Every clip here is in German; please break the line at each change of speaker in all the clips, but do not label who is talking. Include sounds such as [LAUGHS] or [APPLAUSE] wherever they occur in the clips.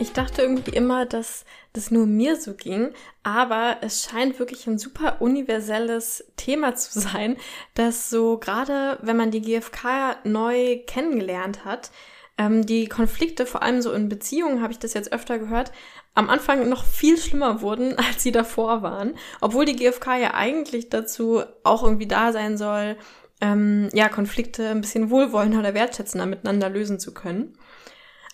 Ich dachte irgendwie immer, dass das nur mir so ging, aber es scheint wirklich ein super universelles Thema zu sein, dass so gerade, wenn man die GfK neu kennengelernt hat, ähm, die Konflikte, vor allem so in Beziehungen, habe ich das jetzt öfter gehört, am Anfang noch viel schlimmer wurden, [LAUGHS] als sie davor waren. Obwohl die GfK ja eigentlich dazu auch irgendwie da sein soll, ähm, ja, Konflikte ein bisschen wohlwollender oder wertschätzender miteinander lösen zu können.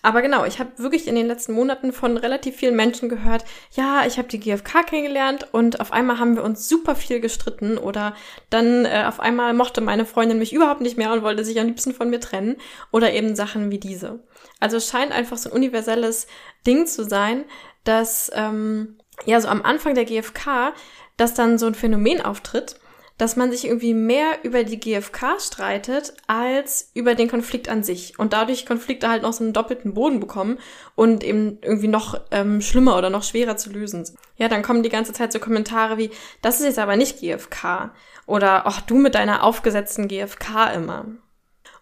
Aber genau, ich habe wirklich in den letzten Monaten von relativ vielen Menschen gehört, ja, ich habe die GfK kennengelernt und auf einmal haben wir uns super viel gestritten oder dann äh, auf einmal mochte meine Freundin mich überhaupt nicht mehr und wollte sich am liebsten von mir trennen oder eben Sachen wie diese. Also es scheint einfach so ein universelles Ding zu sein, dass ähm, ja so am Anfang der GfK, dass dann so ein Phänomen auftritt, dass man sich irgendwie mehr über die GfK streitet als über den Konflikt an sich und dadurch Konflikte halt noch so einen doppelten Boden bekommen und eben irgendwie noch ähm, schlimmer oder noch schwerer zu lösen. Ja, dann kommen die ganze Zeit so Kommentare wie, das ist jetzt aber nicht GfK oder ach du mit deiner aufgesetzten GfK immer.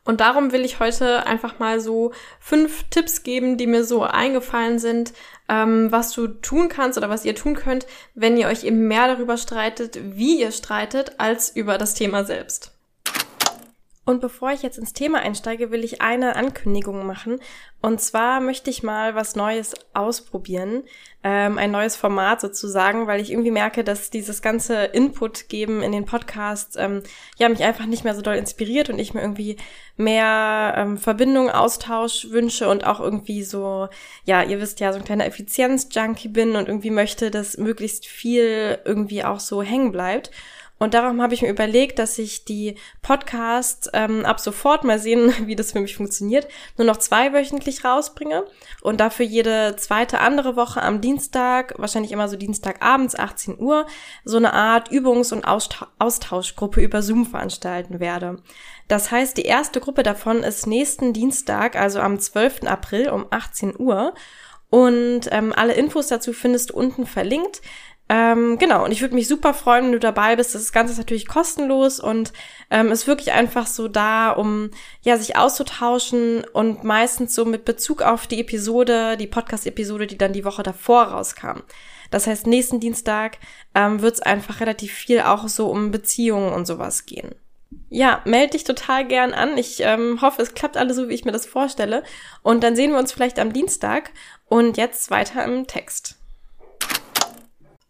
Und darum will ich heute einfach mal so fünf Tipps geben, die mir so eingefallen sind, ähm, was du tun kannst oder was ihr tun könnt, wenn ihr euch eben mehr darüber streitet, wie ihr streitet, als über das Thema selbst. Und bevor ich jetzt ins Thema einsteige, will ich eine Ankündigung machen. Und zwar möchte ich mal was Neues ausprobieren, ähm, ein neues Format sozusagen, weil ich irgendwie merke, dass dieses ganze Input geben in den Podcasts ähm, ja mich einfach nicht mehr so doll inspiriert und ich mir irgendwie mehr ähm, Verbindung, Austausch wünsche und auch irgendwie so, ja, ihr wisst ja, so ein kleiner Effizienz-Junkie bin und irgendwie möchte, dass möglichst viel irgendwie auch so hängen bleibt. Und darum habe ich mir überlegt, dass ich die Podcasts ähm, ab sofort mal sehen, [LAUGHS] wie das für mich funktioniert, nur noch zweiwöchentlich rausbringe und dafür jede zweite andere Woche am Dienstag, wahrscheinlich immer so Dienstagabends 18 Uhr, so eine Art Übungs- und Austauschgruppe über Zoom veranstalten werde. Das heißt, die erste Gruppe davon ist nächsten Dienstag, also am 12. April um 18 Uhr. Und ähm, alle Infos dazu findest du unten verlinkt. Ähm, genau, und ich würde mich super freuen, wenn du dabei bist. Das Ganze ist natürlich kostenlos und ähm, ist wirklich einfach so da, um ja sich auszutauschen und meistens so mit Bezug auf die Episode, die Podcast-Episode, die dann die Woche davor rauskam. Das heißt, nächsten Dienstag ähm, wird es einfach relativ viel auch so um Beziehungen und sowas gehen. Ja, melde dich total gern an. Ich ähm, hoffe, es klappt alles so, wie ich mir das vorstelle. Und dann sehen wir uns vielleicht am Dienstag. Und jetzt weiter im Text.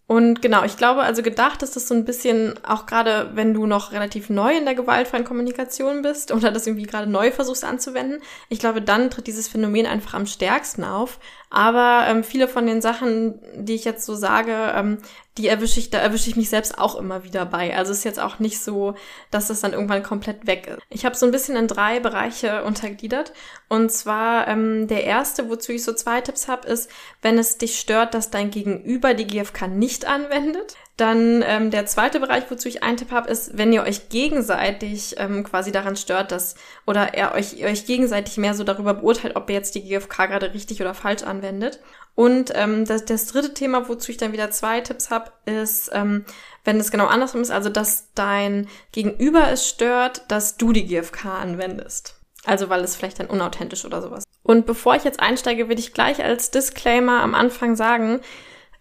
Und genau, ich glaube, also gedacht ist das so ein bisschen, auch gerade wenn du noch relativ neu in der gewaltfreien Kommunikation bist oder das irgendwie gerade neu versuchst anzuwenden, ich glaube, dann tritt dieses Phänomen einfach am stärksten auf. Aber ähm, viele von den Sachen, die ich jetzt so sage, ähm, die erwische ich, da erwische ich mich selbst auch immer wieder bei. Also ist jetzt auch nicht so, dass das dann irgendwann komplett weg ist. Ich habe so ein bisschen in drei Bereiche untergliedert. Und zwar ähm, der erste, wozu ich so zwei Tipps habe, ist, wenn es dich stört, dass dein Gegenüber die GFK nicht anwendet. Dann ähm, der zweite Bereich, wozu ich einen Tipp habe, ist, wenn ihr euch gegenseitig ähm, quasi daran stört, dass oder er euch, ihr euch gegenseitig mehr so darüber beurteilt, ob ihr jetzt die GFK gerade richtig oder falsch anwendet. Und ähm, das, das dritte Thema, wozu ich dann wieder zwei Tipps habe, ist, ähm, wenn es genau andersrum ist, also dass dein Gegenüber es stört, dass du die GFK anwendest. Also weil es vielleicht dann unauthentisch oder sowas. Und bevor ich jetzt einsteige, will ich gleich als Disclaimer am Anfang sagen,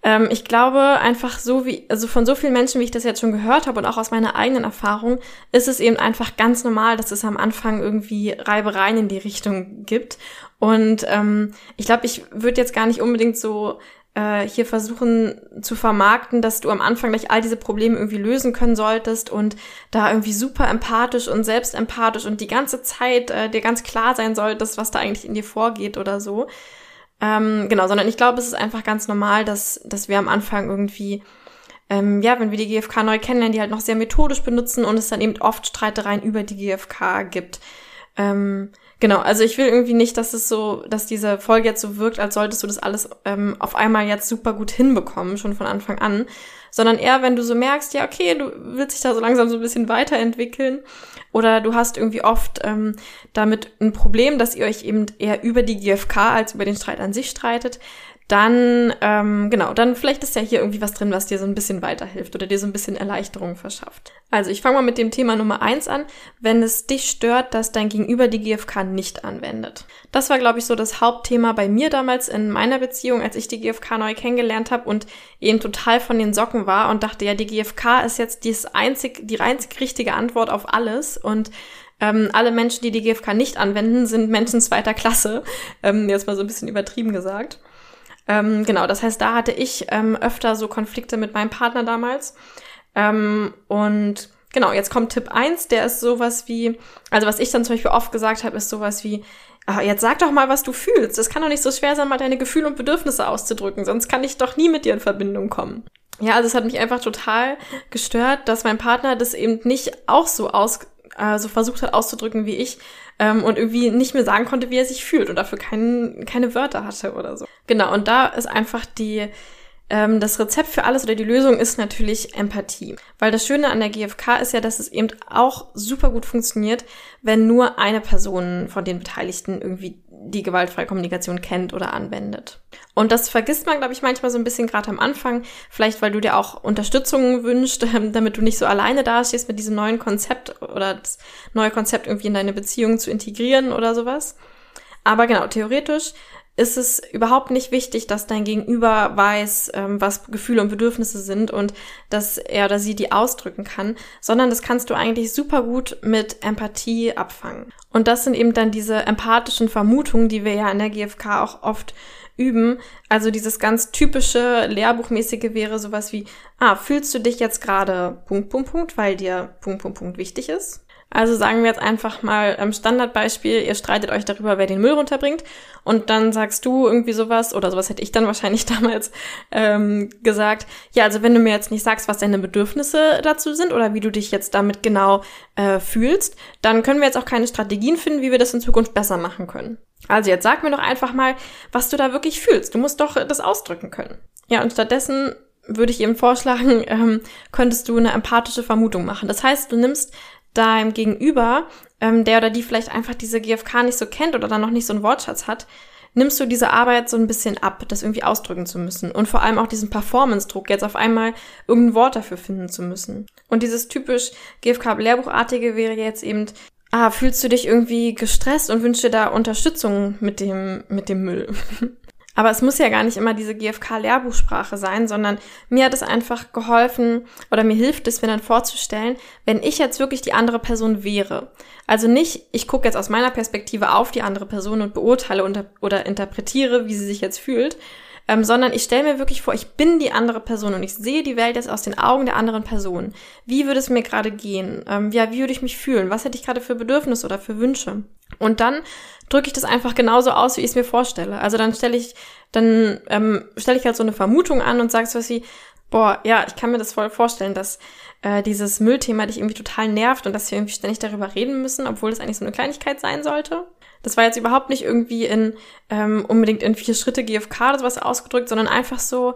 ähm, ich glaube einfach so wie, also von so vielen Menschen, wie ich das jetzt schon gehört habe und auch aus meiner eigenen Erfahrung, ist es eben einfach ganz normal, dass es am Anfang irgendwie Reibereien in die Richtung gibt. Und ähm, ich glaube, ich würde jetzt gar nicht unbedingt so äh, hier versuchen zu vermarkten, dass du am Anfang gleich all diese Probleme irgendwie lösen können solltest und da irgendwie super empathisch und selbstempathisch und die ganze Zeit äh, dir ganz klar sein solltest, was da eigentlich in dir vorgeht oder so. Ähm, genau, sondern ich glaube, es ist einfach ganz normal, dass, dass wir am Anfang irgendwie, ähm, ja, wenn wir die GfK neu kennenlernen, die halt noch sehr methodisch benutzen und es dann eben oft Streitereien über die GfK gibt. Ähm, Genau, also ich will irgendwie nicht, dass es so, dass diese Folge jetzt so wirkt, als solltest du das alles ähm, auf einmal jetzt super gut hinbekommen, schon von Anfang an, sondern eher, wenn du so merkst, ja, okay, du willst dich da so langsam so ein bisschen weiterentwickeln oder du hast irgendwie oft ähm, damit ein Problem, dass ihr euch eben eher über die GfK als über den Streit an sich streitet, dann, ähm, genau, dann vielleicht ist ja hier irgendwie was drin, was dir so ein bisschen weiterhilft oder dir so ein bisschen Erleichterung verschafft. Also ich fange mal mit dem Thema Nummer eins an, wenn es dich stört, dass dein Gegenüber die GfK nicht anwendet. Das war, glaube ich, so das Hauptthema bei mir damals in meiner Beziehung, als ich die GfK neu kennengelernt habe und eben total von den Socken war und dachte, ja, die GfK ist jetzt dies einzig, die einzig richtige Antwort auf alles und ähm, alle Menschen, die die GfK nicht anwenden, sind Menschen zweiter Klasse. Ähm, jetzt mal so ein bisschen übertrieben gesagt. Ähm, genau, das heißt, da hatte ich ähm, öfter so Konflikte mit meinem Partner damals. Ähm, und genau, jetzt kommt Tipp eins, der ist sowas wie, also was ich dann zum Beispiel oft gesagt habe, ist sowas wie, ah, jetzt sag doch mal, was du fühlst. Das kann doch nicht so schwer sein, mal deine Gefühle und Bedürfnisse auszudrücken, sonst kann ich doch nie mit dir in Verbindung kommen. Ja, also es hat mich einfach total gestört, dass mein Partner das eben nicht auch so aus, äh, so versucht hat auszudrücken wie ich ähm, und irgendwie nicht mehr sagen konnte, wie er sich fühlt und dafür kein, keine Wörter hatte oder so. Genau, und da ist einfach die, ähm, das Rezept für alles oder die Lösung ist natürlich Empathie. Weil das Schöne an der GfK ist ja, dass es eben auch super gut funktioniert, wenn nur eine Person von den Beteiligten irgendwie die gewaltfreie Kommunikation kennt oder anwendet. Und das vergisst man, glaube ich, manchmal so ein bisschen gerade am Anfang. Vielleicht, weil du dir auch Unterstützung wünschst, damit du nicht so alleine dastehst mit diesem neuen Konzept oder das neue Konzept irgendwie in deine Beziehung zu integrieren oder sowas. Aber genau, theoretisch ist es überhaupt nicht wichtig, dass dein Gegenüber weiß, ähm, was Gefühle und Bedürfnisse sind und dass er oder sie die ausdrücken kann, sondern das kannst du eigentlich super gut mit Empathie abfangen. Und das sind eben dann diese empathischen Vermutungen, die wir ja in der GfK auch oft üben. Also dieses ganz typische Lehrbuchmäßige wäre sowas wie, ah, fühlst du dich jetzt gerade Punkt, Punkt, Punkt, weil dir Punkt, Punkt, Punkt wichtig ist? Also sagen wir jetzt einfach mal am Standardbeispiel, ihr streitet euch darüber, wer den Müll runterbringt und dann sagst du irgendwie sowas oder sowas hätte ich dann [LAUGHS] wahrscheinlich damals ähm, gesagt. Ja, also wenn du mir jetzt nicht sagst, was deine Bedürfnisse dazu sind oder wie du dich jetzt damit genau äh, fühlst, dann können wir jetzt auch keine Strategien finden, wie wir das in Zukunft besser machen können. Also jetzt sag mir doch einfach mal, was du da wirklich fühlst. Du musst doch das ausdrücken können. Ja, und stattdessen würde ich eben vorschlagen, [LAUGHS] ähm, könntest du eine empathische Vermutung machen. Das heißt, du nimmst deinem Gegenüber, ähm, der oder die vielleicht einfach diese GFK nicht so kennt oder dann noch nicht so einen Wortschatz hat, nimmst du diese Arbeit so ein bisschen ab, das irgendwie ausdrücken zu müssen und vor allem auch diesen Performance-Druck, jetzt auf einmal irgendein Wort dafür finden zu müssen. Und dieses typisch GFK-Lehrbuchartige wäre jetzt eben, ah, fühlst du dich irgendwie gestresst und wünschst dir da Unterstützung mit dem, mit dem Müll? [LAUGHS] Aber es muss ja gar nicht immer diese GFK-Lehrbuchsprache sein, sondern mir hat es einfach geholfen oder mir hilft es, mir dann vorzustellen, wenn ich jetzt wirklich die andere Person wäre. Also nicht, ich gucke jetzt aus meiner Perspektive auf die andere Person und beurteile oder interpretiere, wie sie sich jetzt fühlt, ähm, sondern ich stelle mir wirklich vor, ich bin die andere Person und ich sehe die Welt jetzt aus den Augen der anderen Person. Wie würde es mir gerade gehen? Ähm, ja, wie würde ich mich fühlen? Was hätte ich gerade für Bedürfnisse oder für Wünsche? Und dann drücke ich das einfach genauso aus, wie ich es mir vorstelle. Also dann stelle ich, dann ähm, stelle ich halt so eine Vermutung an und sage so was wie, boah, ja, ich kann mir das voll vorstellen, dass äh, dieses Müllthema dich irgendwie total nervt und dass wir irgendwie ständig darüber reden müssen, obwohl das eigentlich so eine Kleinigkeit sein sollte. Das war jetzt überhaupt nicht irgendwie in ähm, unbedingt in vier Schritte GFK oder sowas ausgedrückt, sondern einfach so,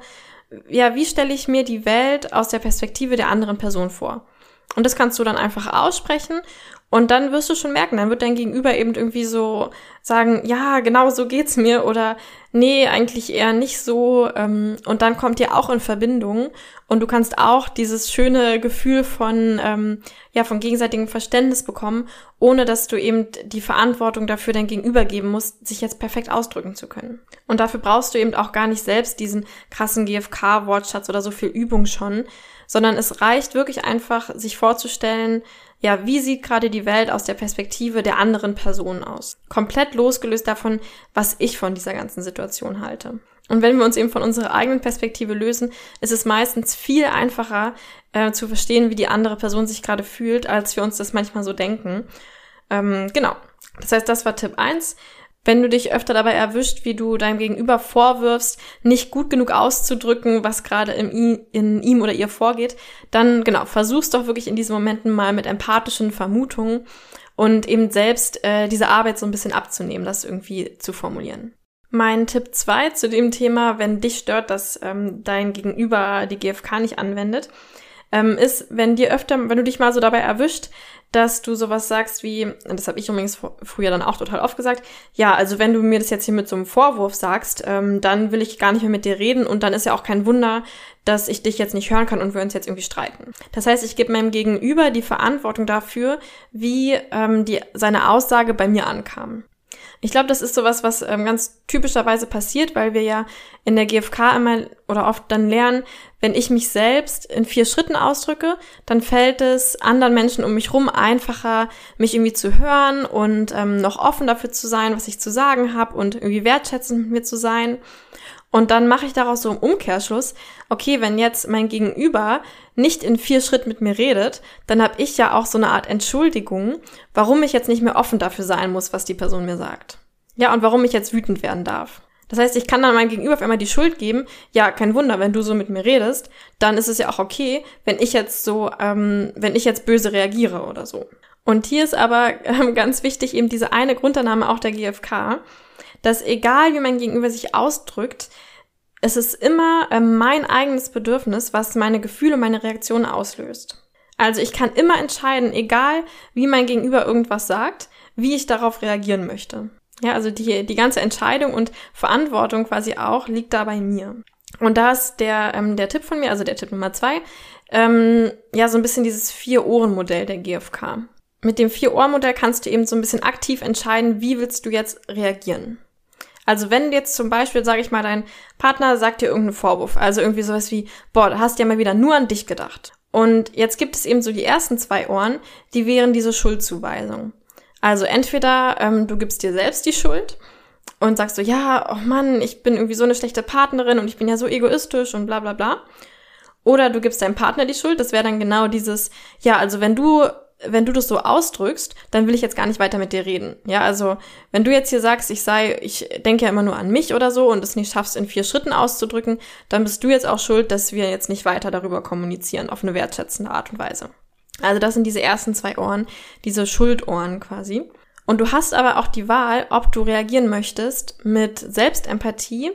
ja, wie stelle ich mir die Welt aus der Perspektive der anderen Person vor? Und das kannst du dann einfach aussprechen und dann wirst du schon merken, dann wird dein Gegenüber eben irgendwie so sagen, ja, genau so geht's mir oder nee, eigentlich eher nicht so. Ähm, und dann kommt ihr auch in Verbindung und du kannst auch dieses schöne Gefühl von, ähm, ja, von gegenseitigem Verständnis bekommen, ohne dass du eben die Verantwortung dafür dein Gegenüber geben musst, sich jetzt perfekt ausdrücken zu können. Und dafür brauchst du eben auch gar nicht selbst diesen krassen GFK-Wortschatz oder so viel Übung schon, sondern es reicht wirklich einfach, sich vorzustellen, ja, wie sieht gerade die Welt aus der Perspektive der anderen Person aus? Komplett losgelöst davon, was ich von dieser ganzen Situation halte. Und wenn wir uns eben von unserer eigenen Perspektive lösen, ist es meistens viel einfacher äh, zu verstehen, wie die andere Person sich gerade fühlt, als wir uns das manchmal so denken. Ähm, genau. Das heißt, das war Tipp eins wenn du dich öfter dabei erwischt, wie du deinem Gegenüber vorwirfst, nicht gut genug auszudrücken, was gerade in, in ihm oder ihr vorgeht, dann genau, versuch's doch wirklich in diesen Momenten mal mit empathischen Vermutungen und eben selbst äh, diese Arbeit so ein bisschen abzunehmen, das irgendwie zu formulieren. Mein Tipp zwei zu dem Thema, wenn dich stört, dass ähm, dein Gegenüber die GFK nicht anwendet, ähm, ist, wenn dir öfter, wenn du dich mal so dabei erwischt, dass du sowas sagst wie, das habe ich übrigens früher dann auch total oft gesagt, ja, also wenn du mir das jetzt hier mit so einem Vorwurf sagst, ähm, dann will ich gar nicht mehr mit dir reden und dann ist ja auch kein Wunder, dass ich dich jetzt nicht hören kann und wir uns jetzt irgendwie streiten. Das heißt, ich gebe meinem Gegenüber die Verantwortung dafür, wie ähm, die, seine Aussage bei mir ankam. Ich glaube, das ist sowas, was ähm, ganz typischerweise passiert, weil wir ja in der GfK immer oder oft dann lernen, wenn ich mich selbst in vier Schritten ausdrücke, dann fällt es anderen Menschen um mich rum einfacher, mich irgendwie zu hören und ähm, noch offen dafür zu sein, was ich zu sagen habe und irgendwie wertschätzend mit mir zu sein. Und dann mache ich daraus so einen Umkehrschluss, okay, wenn jetzt mein Gegenüber nicht in vier Schritten mit mir redet, dann habe ich ja auch so eine Art Entschuldigung, warum ich jetzt nicht mehr offen dafür sein muss, was die Person mir sagt. Ja, und warum ich jetzt wütend werden darf. Das heißt, ich kann dann meinem Gegenüber auf einmal die Schuld geben. Ja, kein Wunder, wenn du so mit mir redest, dann ist es ja auch okay, wenn ich jetzt so, ähm, wenn ich jetzt böse reagiere oder so. Und hier ist aber ähm, ganz wichtig eben diese eine Grundannahme auch der GfK, dass egal wie mein Gegenüber sich ausdrückt, es ist immer äh, mein eigenes Bedürfnis, was meine Gefühle, meine Reaktionen auslöst. Also ich kann immer entscheiden, egal wie mein Gegenüber irgendwas sagt, wie ich darauf reagieren möchte. Ja, also die, die ganze Entscheidung und Verantwortung quasi auch liegt da bei mir. Und da ist der, ähm, der Tipp von mir, also der Tipp Nummer zwei, ähm, ja, so ein bisschen dieses Vier-Ohren-Modell der GfK. Mit dem Vier-Ohren-Modell kannst du eben so ein bisschen aktiv entscheiden, wie willst du jetzt reagieren. Also wenn jetzt zum Beispiel, sage ich mal, dein Partner sagt dir irgendeinen Vorwurf, also irgendwie sowas wie, boah, du hast ja mal wieder nur an dich gedacht. Und jetzt gibt es eben so die ersten zwei Ohren, die wären diese Schuldzuweisung. Also entweder ähm, du gibst dir selbst die Schuld und sagst so, ja, oh Mann, ich bin irgendwie so eine schlechte Partnerin und ich bin ja so egoistisch und bla bla bla. Oder du gibst deinem Partner die Schuld, das wäre dann genau dieses, ja, also wenn du wenn du das so ausdrückst, dann will ich jetzt gar nicht weiter mit dir reden. Ja, also wenn du jetzt hier sagst, ich sei, ich denke ja immer nur an mich oder so und es nicht schaffst, in vier Schritten auszudrücken, dann bist du jetzt auch schuld, dass wir jetzt nicht weiter darüber kommunizieren auf eine wertschätzende Art und Weise. Also das sind diese ersten zwei Ohren, diese Schuldohren quasi. Und du hast aber auch die Wahl, ob du reagieren möchtest mit Selbstempathie.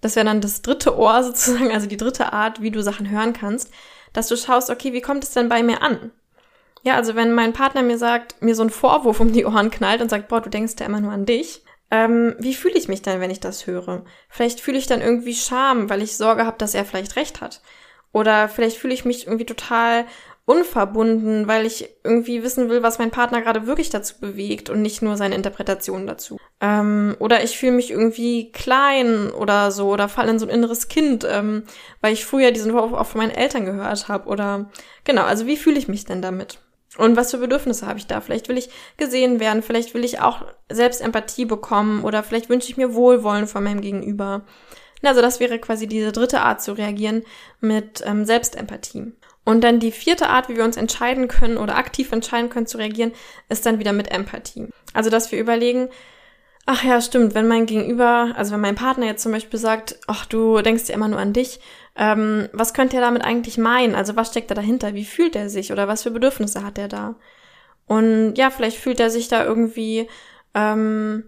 Das wäre dann das dritte Ohr [LAUGHS] sozusagen, also die dritte Art, wie du Sachen hören kannst, dass du schaust, okay, wie kommt es denn bei mir an? Ja, also wenn mein Partner mir sagt, mir so einen Vorwurf um die Ohren knallt und sagt, boah, du denkst ja immer nur an dich, ähm, wie fühle ich mich dann, wenn ich das höre? Vielleicht fühle ich dann irgendwie Scham, weil ich Sorge habe, dass er vielleicht recht hat. Oder vielleicht fühle ich mich irgendwie total unverbunden, weil ich irgendwie wissen will, was mein Partner gerade wirklich dazu bewegt und nicht nur seine Interpretation dazu. Ähm, oder ich fühle mich irgendwie klein oder so oder falle in so ein inneres Kind, ähm, weil ich früher diesen Vorwurf auch von meinen Eltern gehört habe. Oder genau, also wie fühle ich mich denn damit? Und was für Bedürfnisse habe ich da? Vielleicht will ich gesehen werden, vielleicht will ich auch selbst Empathie bekommen oder vielleicht wünsche ich mir Wohlwollen von meinem Gegenüber. Also das wäre quasi diese dritte Art zu reagieren mit ähm, Selbstempathie. Und dann die vierte Art, wie wir uns entscheiden können oder aktiv entscheiden können zu reagieren, ist dann wieder mit Empathie. Also dass wir überlegen, ach ja, stimmt, wenn mein Gegenüber, also wenn mein Partner jetzt zum Beispiel sagt, ach du denkst ja immer nur an dich, ähm, was könnte er damit eigentlich meinen? Also was steckt da dahinter? Wie fühlt er sich oder was für Bedürfnisse hat er da? Und ja, vielleicht fühlt er sich da irgendwie, ähm,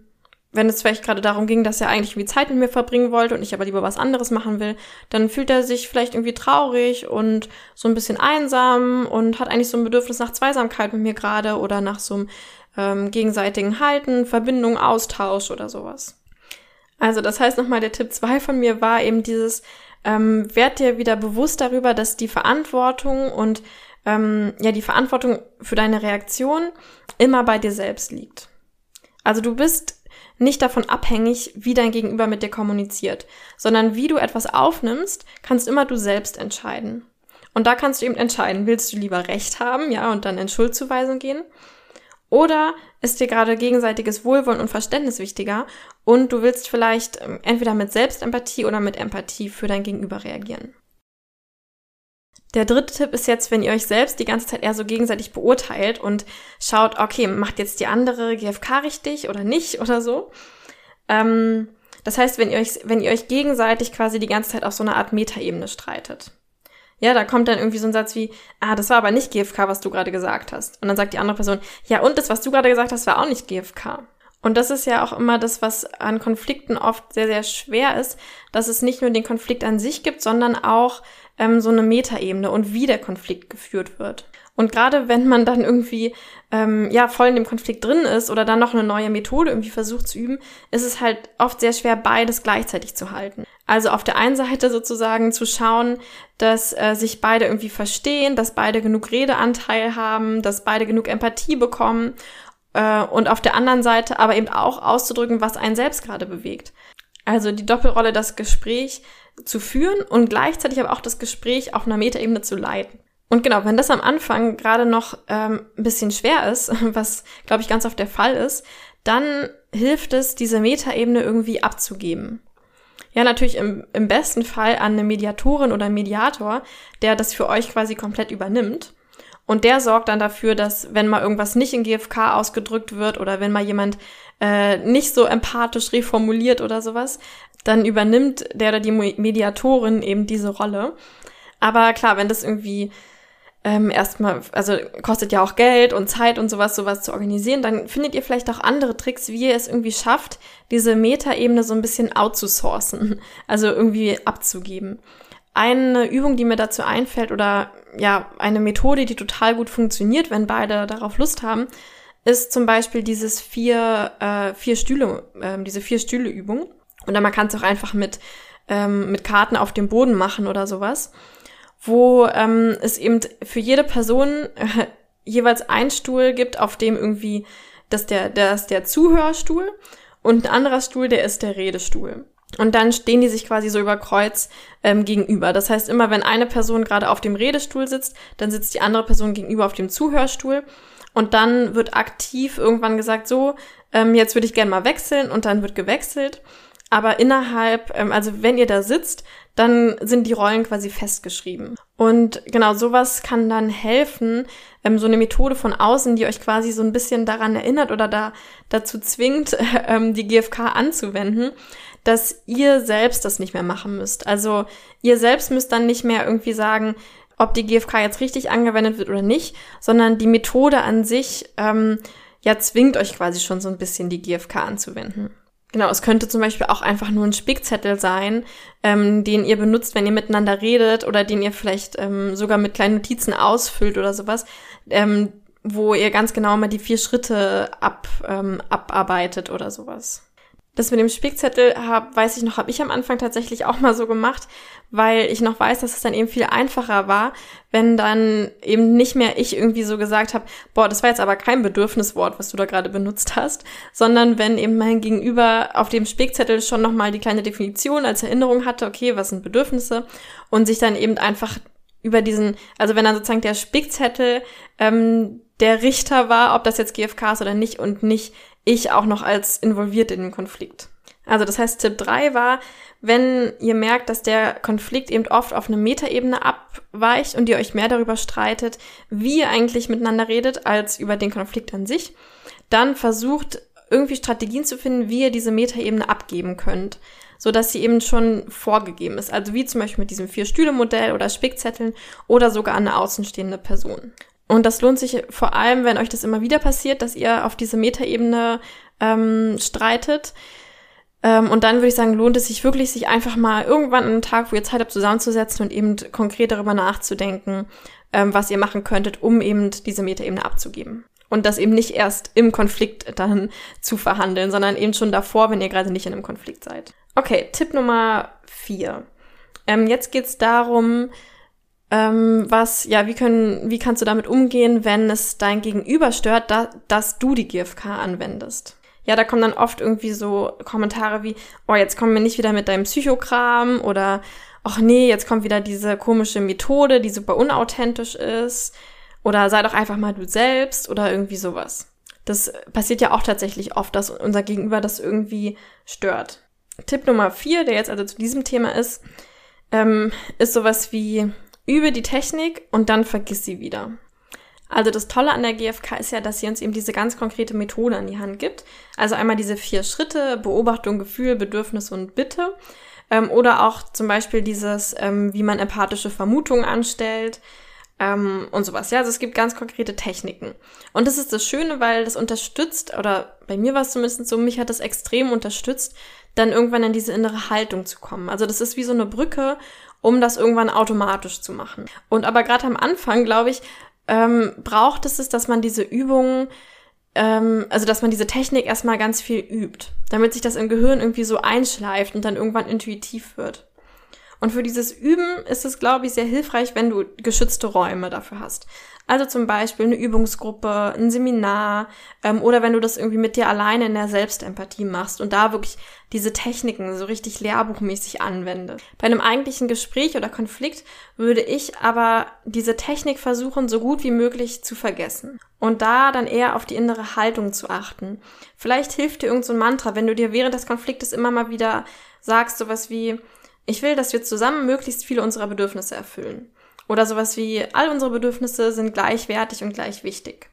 wenn es vielleicht gerade darum ging, dass er eigentlich irgendwie Zeit mit mir verbringen wollte und ich aber lieber was anderes machen will, dann fühlt er sich vielleicht irgendwie traurig und so ein bisschen einsam und hat eigentlich so ein Bedürfnis nach Zweisamkeit mit mir gerade oder nach so einem ähm, gegenseitigen Halten, Verbindung, Austausch oder sowas. Also das heißt nochmal, der Tipp zwei von mir war eben dieses, ähm, werd dir wieder bewusst darüber, dass die Verantwortung und ähm, ja die Verantwortung für deine Reaktion immer bei dir selbst liegt. Also du bist nicht davon abhängig, wie dein Gegenüber mit dir kommuniziert, sondern wie du etwas aufnimmst, kannst immer du selbst entscheiden. Und da kannst du eben entscheiden, willst du lieber Recht haben, ja, und dann in Schuldzuweisung gehen? Oder ist dir gerade gegenseitiges Wohlwollen und Verständnis wichtiger und du willst vielleicht ähm, entweder mit Selbstempathie oder mit Empathie für dein Gegenüber reagieren. Der dritte Tipp ist jetzt, wenn ihr euch selbst die ganze Zeit eher so gegenseitig beurteilt und schaut, okay, macht jetzt die andere GFK richtig oder nicht oder so. Ähm, das heißt, wenn ihr euch, wenn ihr euch gegenseitig quasi die ganze Zeit auf so einer Art Metaebene streitet. Ja, da kommt dann irgendwie so ein Satz wie, ah, das war aber nicht GFK, was du gerade gesagt hast. Und dann sagt die andere Person, ja, und das, was du gerade gesagt hast, war auch nicht GFK. Und das ist ja auch immer das, was an Konflikten oft sehr, sehr schwer ist, dass es nicht nur den Konflikt an sich gibt, sondern auch ähm, so eine Metaebene und wie der Konflikt geführt wird. Und gerade wenn man dann irgendwie ähm, ja voll in dem Konflikt drin ist oder dann noch eine neue Methode irgendwie versucht zu üben, ist es halt oft sehr schwer, beides gleichzeitig zu halten. Also auf der einen Seite sozusagen zu schauen, dass äh, sich beide irgendwie verstehen, dass beide genug Redeanteil haben, dass beide genug Empathie bekommen äh, und auf der anderen Seite aber eben auch auszudrücken, was einen selbst gerade bewegt. Also die Doppelrolle, das Gespräch zu führen und gleichzeitig aber auch das Gespräch auf einer Metaebene zu leiten. Und genau, wenn das am Anfang gerade noch ähm, ein bisschen schwer ist, [LAUGHS] was glaube ich ganz oft der Fall ist, dann hilft es, diese Metaebene irgendwie abzugeben. Ja, natürlich im, im besten Fall an eine Mediatorin oder Mediator, der das für euch quasi komplett übernimmt. Und der sorgt dann dafür, dass wenn mal irgendwas nicht in GFK ausgedrückt wird oder wenn mal jemand äh, nicht so empathisch reformuliert oder sowas, dann übernimmt der oder die Mediatorin eben diese Rolle. Aber klar, wenn das irgendwie ähm, erstmal, also kostet ja auch Geld und Zeit und sowas, sowas zu organisieren, dann findet ihr vielleicht auch andere Tricks, wie ihr es irgendwie schafft, diese Metaebene so ein bisschen outzusourcen, [LAUGHS] also irgendwie abzugeben. Eine Übung, die mir dazu einfällt oder ja, eine Methode, die total gut funktioniert, wenn beide darauf Lust haben, ist zum Beispiel dieses vier, äh, vier Stühle, äh, diese vier Stühle Übung. Oder man kann es auch einfach mit, ähm, mit Karten auf dem Boden machen oder sowas, wo ähm, es eben für jede Person äh, jeweils ein Stuhl gibt, auf dem irgendwie, das der, das der Zuhörstuhl und ein anderer Stuhl, der ist der Redestuhl. Und dann stehen die sich quasi so über Kreuz ähm, gegenüber. Das heißt, immer wenn eine Person gerade auf dem Redestuhl sitzt, dann sitzt die andere Person gegenüber auf dem Zuhörstuhl. Und dann wird aktiv irgendwann gesagt, so, ähm, jetzt würde ich gerne mal wechseln und dann wird gewechselt. Aber innerhalb, ähm, also wenn ihr da sitzt, dann sind die Rollen quasi festgeschrieben. Und genau sowas kann dann helfen, ähm, so eine Methode von außen, die euch quasi so ein bisschen daran erinnert oder da dazu zwingt, [LAUGHS] ähm, die GFK anzuwenden, dass ihr selbst das nicht mehr machen müsst. Also ihr selbst müsst dann nicht mehr irgendwie sagen, ob die GFK jetzt richtig angewendet wird oder nicht, sondern die Methode an sich ähm, ja zwingt euch quasi schon so ein bisschen die GFK anzuwenden. Genau, es könnte zum Beispiel auch einfach nur ein Spickzettel sein, ähm, den ihr benutzt, wenn ihr miteinander redet oder den ihr vielleicht ähm, sogar mit kleinen Notizen ausfüllt oder sowas, ähm, wo ihr ganz genau mal die vier Schritte ab, ähm, abarbeitet oder sowas. Das mit dem Spickzettel, hab, weiß ich noch, habe ich am Anfang tatsächlich auch mal so gemacht, weil ich noch weiß, dass es dann eben viel einfacher war, wenn dann eben nicht mehr ich irgendwie so gesagt habe, boah, das war jetzt aber kein Bedürfniswort, was du da gerade benutzt hast, sondern wenn eben mein Gegenüber auf dem Spickzettel schon nochmal die kleine Definition als Erinnerung hatte, okay, was sind Bedürfnisse und sich dann eben einfach über diesen, also wenn dann sozusagen der Spickzettel ähm, der Richter war, ob das jetzt GFK ist oder nicht und nicht ich auch noch als involviert in den Konflikt. Also das heißt, Tipp 3 war, wenn ihr merkt, dass der Konflikt eben oft auf eine Metaebene abweicht und ihr euch mehr darüber streitet, wie ihr eigentlich miteinander redet, als über den Konflikt an sich, dann versucht irgendwie Strategien zu finden, wie ihr diese Metaebene abgeben könnt, so dass sie eben schon vorgegeben ist. Also wie zum Beispiel mit diesem Vier-Stühle-Modell oder Spickzetteln oder sogar an eine außenstehende Person. Und das lohnt sich vor allem, wenn euch das immer wieder passiert, dass ihr auf diese Metaebene ähm, streitet. Ähm, und dann würde ich sagen, lohnt es sich wirklich, sich einfach mal irgendwann einen Tag, wo ihr Zeit habt, zusammenzusetzen und eben konkret darüber nachzudenken, ähm, was ihr machen könntet, um eben diese Metaebene abzugeben. Und das eben nicht erst im Konflikt dann [LAUGHS] zu verhandeln, sondern eben schon davor, wenn ihr gerade nicht in einem Konflikt seid. Okay, Tipp Nummer vier. Ähm, jetzt geht's darum, ähm, was, ja, wie können, wie kannst du damit umgehen, wenn es dein Gegenüber stört, da, dass du die GFK anwendest? Ja, da kommen dann oft irgendwie so Kommentare wie, oh, jetzt kommen wir nicht wieder mit deinem Psychokram oder, ach nee, jetzt kommt wieder diese komische Methode, die super unauthentisch ist oder sei doch einfach mal du selbst oder irgendwie sowas. Das passiert ja auch tatsächlich oft, dass unser Gegenüber das irgendwie stört. Tipp Nummer vier, der jetzt also zu diesem Thema ist, ähm, ist sowas wie, Übe die Technik und dann vergiss sie wieder. Also das Tolle an der GfK ist ja, dass sie uns eben diese ganz konkrete Methode an die Hand gibt. Also einmal diese vier Schritte, Beobachtung, Gefühl, Bedürfnis und Bitte. Ähm, oder auch zum Beispiel dieses, ähm, wie man empathische Vermutungen anstellt ähm, und sowas. Ja, also es gibt ganz konkrete Techniken. Und das ist das Schöne, weil das unterstützt, oder bei mir war es zumindest so, mich hat das extrem unterstützt, dann irgendwann in diese innere Haltung zu kommen. Also das ist wie so eine Brücke, um das irgendwann automatisch zu machen. Und aber gerade am Anfang, glaube ich, ähm, braucht es es, dass man diese Übungen, ähm, also dass man diese Technik erstmal ganz viel übt, damit sich das im Gehirn irgendwie so einschleift und dann irgendwann intuitiv wird. Und für dieses Üben ist es, glaube ich, sehr hilfreich, wenn du geschützte Räume dafür hast. Also zum Beispiel eine Übungsgruppe, ein Seminar ähm, oder wenn du das irgendwie mit dir alleine in der Selbstempathie machst und da wirklich diese Techniken so richtig lehrbuchmäßig anwendest. Bei einem eigentlichen Gespräch oder Konflikt würde ich aber diese Technik versuchen, so gut wie möglich zu vergessen und da dann eher auf die innere Haltung zu achten. Vielleicht hilft dir irgendein so Mantra, wenn du dir während des Konfliktes immer mal wieder sagst, sowas wie, ich will, dass wir zusammen möglichst viele unserer Bedürfnisse erfüllen. Oder sowas wie, all unsere Bedürfnisse sind gleichwertig und gleich wichtig.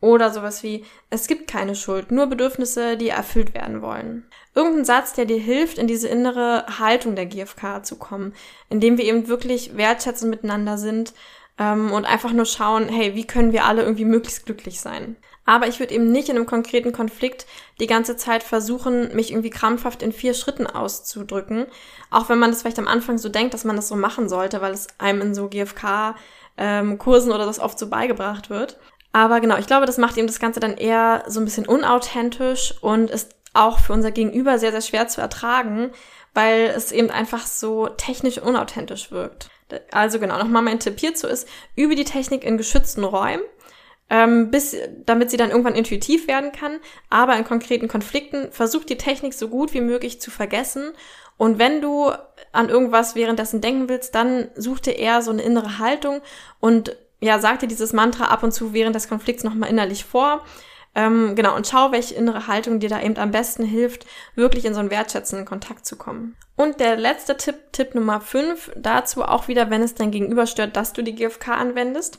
Oder sowas wie, es gibt keine Schuld, nur Bedürfnisse, die erfüllt werden wollen. Irgendein Satz, der dir hilft, in diese innere Haltung der GfK zu kommen, indem wir eben wirklich wertschätzend miteinander sind ähm, und einfach nur schauen, hey, wie können wir alle irgendwie möglichst glücklich sein. Aber ich würde eben nicht in einem konkreten Konflikt die ganze Zeit versuchen, mich irgendwie krampfhaft in vier Schritten auszudrücken. Auch wenn man das vielleicht am Anfang so denkt, dass man das so machen sollte, weil es einem in so GFK-Kursen ähm, oder das oft so beigebracht wird. Aber genau, ich glaube, das macht eben das Ganze dann eher so ein bisschen unauthentisch und ist auch für unser Gegenüber sehr, sehr schwer zu ertragen, weil es eben einfach so technisch unauthentisch wirkt. Also genau, nochmal mein Tipp hierzu ist, übe die Technik in geschützten Räumen ähm, bis, damit sie dann irgendwann intuitiv werden kann. Aber in konkreten Konflikten versucht die Technik so gut wie möglich zu vergessen. Und wenn du an irgendwas währenddessen denken willst, dann such dir eher so eine innere Haltung und ja, sag dir dieses Mantra ab und zu während des Konflikts nochmal innerlich vor. Ähm, genau, und schau, welche innere Haltung dir da eben am besten hilft, wirklich in so einen wertschätzenden Kontakt zu kommen. Und der letzte Tipp, Tipp Nummer 5, dazu auch wieder, wenn es dein Gegenüber stört, dass du die GFK anwendest,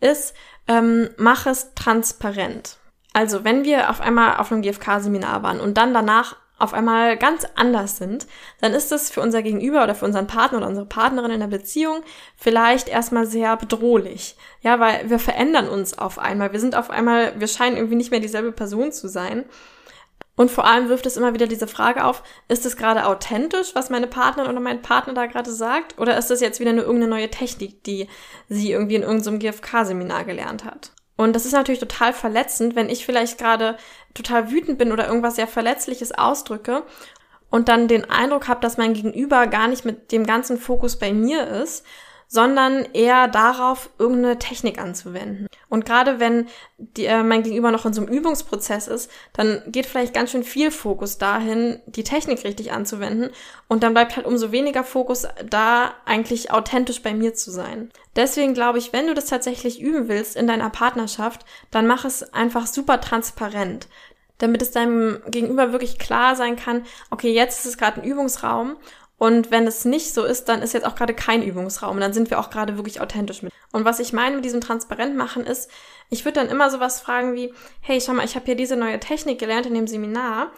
ist, ähm, mach es transparent. Also wenn wir auf einmal auf einem GFK-Seminar waren und dann danach auf einmal ganz anders sind, dann ist es für unser Gegenüber oder für unseren Partner oder unsere Partnerin in der Beziehung vielleicht erstmal sehr bedrohlich. Ja, weil wir verändern uns auf einmal. Wir sind auf einmal, wir scheinen irgendwie nicht mehr dieselbe Person zu sein. Und vor allem wirft es immer wieder diese Frage auf, ist es gerade authentisch, was meine Partnerin oder mein Partner da gerade sagt? Oder ist das jetzt wieder eine irgendeine neue Technik, die sie irgendwie in irgendeinem GFK-Seminar gelernt hat? Und das ist natürlich total verletzend, wenn ich vielleicht gerade total wütend bin oder irgendwas sehr Verletzliches ausdrücke und dann den Eindruck habe, dass mein Gegenüber gar nicht mit dem ganzen Fokus bei mir ist, sondern eher darauf, irgendeine Technik anzuwenden. Und gerade wenn die, äh, mein Gegenüber noch in so einem Übungsprozess ist, dann geht vielleicht ganz schön viel Fokus dahin, die Technik richtig anzuwenden. Und dann bleibt halt umso weniger Fokus da, eigentlich authentisch bei mir zu sein. Deswegen glaube ich, wenn du das tatsächlich üben willst in deiner Partnerschaft, dann mach es einfach super transparent damit es deinem Gegenüber wirklich klar sein kann, okay, jetzt ist es gerade ein Übungsraum und wenn es nicht so ist, dann ist jetzt auch gerade kein Übungsraum. Dann sind wir auch gerade wirklich authentisch mit. Und was ich meine mit diesem transparent machen ist, ich würde dann immer sowas fragen wie, hey, schau mal, ich habe hier diese neue Technik gelernt in dem Seminar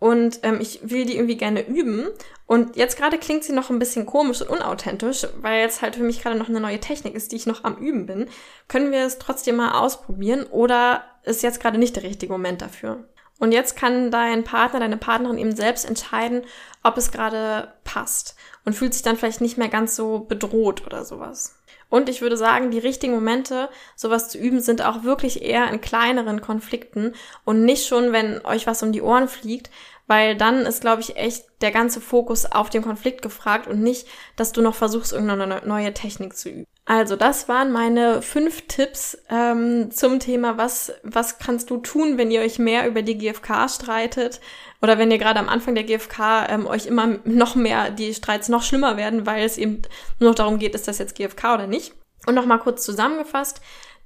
und ähm, ich will die irgendwie gerne üben. Und jetzt gerade klingt sie noch ein bisschen komisch und unauthentisch, weil jetzt halt für mich gerade noch eine neue Technik ist, die ich noch am Üben bin. Können wir es trotzdem mal ausprobieren oder ist jetzt gerade nicht der richtige Moment dafür? Und jetzt kann dein Partner, deine Partnerin eben selbst entscheiden, ob es gerade passt und fühlt sich dann vielleicht nicht mehr ganz so bedroht oder sowas. Und ich würde sagen, die richtigen Momente, sowas zu üben, sind auch wirklich eher in kleineren Konflikten und nicht schon, wenn euch was um die Ohren fliegt, weil dann ist, glaube ich, echt der ganze Fokus auf den Konflikt gefragt und nicht, dass du noch versuchst, irgendeine neue Technik zu üben. Also, das waren meine fünf Tipps ähm, zum Thema, was, was kannst du tun, wenn ihr euch mehr über die GfK streitet oder wenn ihr gerade am Anfang der GfK ähm, euch immer noch mehr, die Streits noch schlimmer werden, weil es eben nur noch darum geht, ist das jetzt GfK oder nicht. Und nochmal kurz zusammengefasst,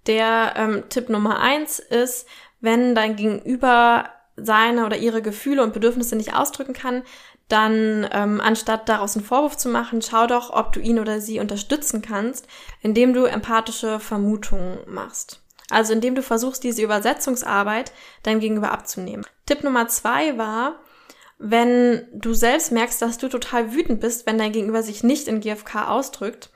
der ähm, Tipp Nummer eins ist, wenn dein Gegenüber seine oder ihre Gefühle und Bedürfnisse nicht ausdrücken kann, dann ähm, anstatt daraus einen Vorwurf zu machen, schau doch, ob du ihn oder sie unterstützen kannst, indem du empathische Vermutungen machst. Also indem du versuchst, diese Übersetzungsarbeit deinem Gegenüber abzunehmen. Tipp Nummer zwei war, wenn du selbst merkst, dass du total wütend bist, wenn dein Gegenüber sich nicht in GFK ausdrückt,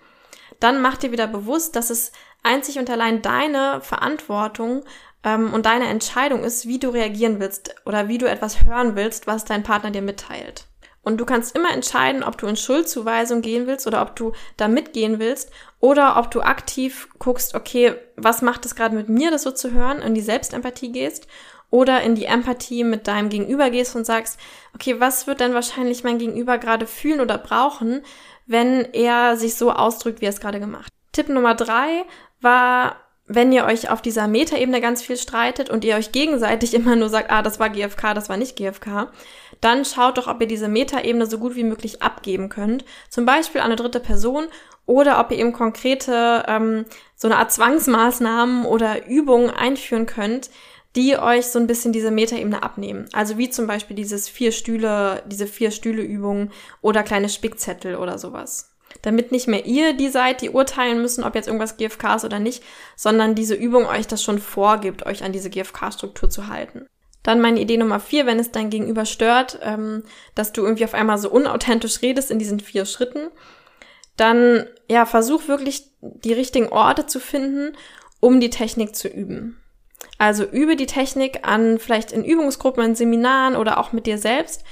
dann mach dir wieder bewusst, dass es einzig und allein deine Verantwortung ähm, und deine Entscheidung ist, wie du reagieren willst oder wie du etwas hören willst, was dein Partner dir mitteilt. Und du kannst immer entscheiden, ob du in Schuldzuweisung gehen willst oder ob du da mitgehen willst oder ob du aktiv guckst, okay, was macht es gerade mit mir, das so zu hören, in die Selbstempathie gehst oder in die Empathie mit deinem Gegenüber gehst und sagst, okay, was wird denn wahrscheinlich mein Gegenüber gerade fühlen oder brauchen, wenn er sich so ausdrückt, wie er es gerade gemacht. Tipp Nummer drei war, wenn ihr euch auf dieser Metaebene ganz viel streitet und ihr euch gegenseitig [LAUGHS] immer nur sagt, ah, das war GFK, das war nicht GFK, dann schaut doch, ob ihr diese Metaebene so gut wie möglich abgeben könnt. Zum Beispiel an eine dritte Person oder ob ihr eben konkrete, ähm, so eine Art Zwangsmaßnahmen oder Übungen einführen könnt, die euch so ein bisschen diese Metaebene abnehmen. Also wie zum Beispiel dieses vier Stühle, diese vier Stühle Übungen oder kleine Spickzettel oder sowas. Damit nicht mehr ihr die seid, die urteilen müssen, ob jetzt irgendwas GFK ist oder nicht, sondern diese Übung euch das schon vorgibt, euch an diese GFK-Struktur zu halten. Dann meine Idee Nummer vier, wenn es dein Gegenüber stört, ähm, dass du irgendwie auf einmal so unauthentisch redest in diesen vier Schritten, dann ja, versuch wirklich die richtigen Orte zu finden, um die Technik zu üben. Also übe die Technik an, vielleicht in Übungsgruppen, in Seminaren oder auch mit dir selbst,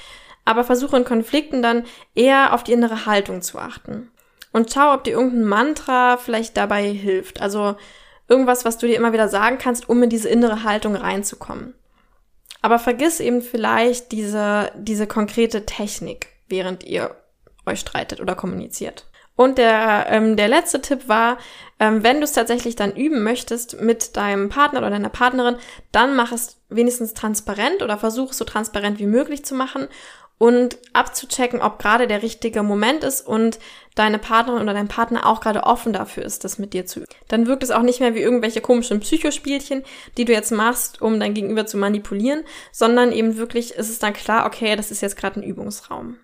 aber versuche in Konflikten dann eher auf die innere Haltung zu achten. Und schau, ob dir irgendein Mantra vielleicht dabei hilft. Also irgendwas, was du dir immer wieder sagen kannst, um in diese innere Haltung reinzukommen. Aber vergiss eben vielleicht diese, diese konkrete Technik, während ihr euch streitet oder kommuniziert. Und der, ähm, der letzte Tipp war, ähm, wenn du es tatsächlich dann üben möchtest mit deinem Partner oder deiner Partnerin, dann mach es wenigstens transparent oder versuch es so transparent wie möglich zu machen und abzuchecken, ob gerade der richtige Moment ist und deine Partnerin oder dein Partner auch gerade offen dafür ist, das mit dir zu üben. Dann wirkt es auch nicht mehr wie irgendwelche komischen Psychospielchen, die du jetzt machst, um dein Gegenüber zu manipulieren, sondern eben wirklich ist es dann klar, okay, das ist jetzt gerade ein Übungsraum.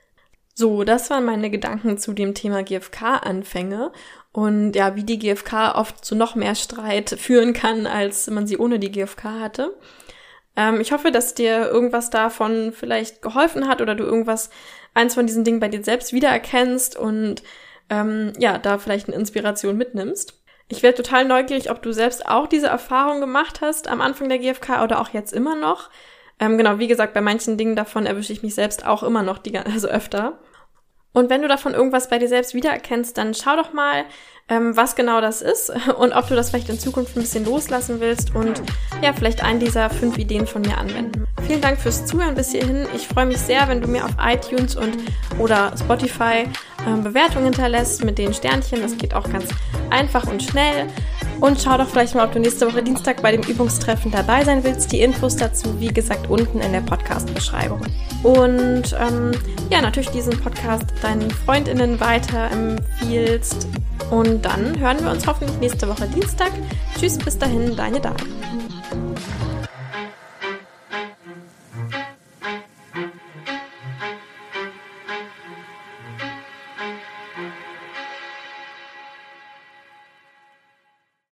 So, das waren meine Gedanken zu dem Thema GFK-Anfänge und ja, wie die GFK oft zu noch mehr Streit führen kann, als man sie ohne die GFK hatte. Ähm, ich hoffe, dass dir irgendwas davon vielleicht geholfen hat oder du irgendwas, eins von diesen Dingen bei dir selbst wiedererkennst und ähm, ja, da vielleicht eine Inspiration mitnimmst. Ich wäre total neugierig, ob du selbst auch diese Erfahrung gemacht hast am Anfang der GFK oder auch jetzt immer noch. Ähm, genau, wie gesagt, bei manchen Dingen davon erwische ich mich selbst auch immer noch, die, also öfter. Und wenn du davon irgendwas bei dir selbst wiedererkennst, dann schau doch mal, ähm, was genau das ist [LAUGHS] und ob du das vielleicht in Zukunft ein bisschen loslassen willst und ja, vielleicht einen dieser fünf Ideen von mir anwenden. Vielen Dank fürs Zuhören bis hierhin. Ich freue mich sehr, wenn du mir auf iTunes und oder Spotify ähm, Bewertungen hinterlässt mit den Sternchen. Das geht auch ganz einfach und schnell. Und schau doch vielleicht mal, ob du nächste Woche Dienstag bei dem Übungstreffen dabei sein willst. Die Infos dazu, wie gesagt, unten in der Podcast-Beschreibung. Und ähm, ja, natürlich diesen Podcast deinen FreundInnen weiterempfiehlst. Und dann hören wir uns hoffentlich nächste Woche Dienstag. Tschüss, bis dahin, deine Dame.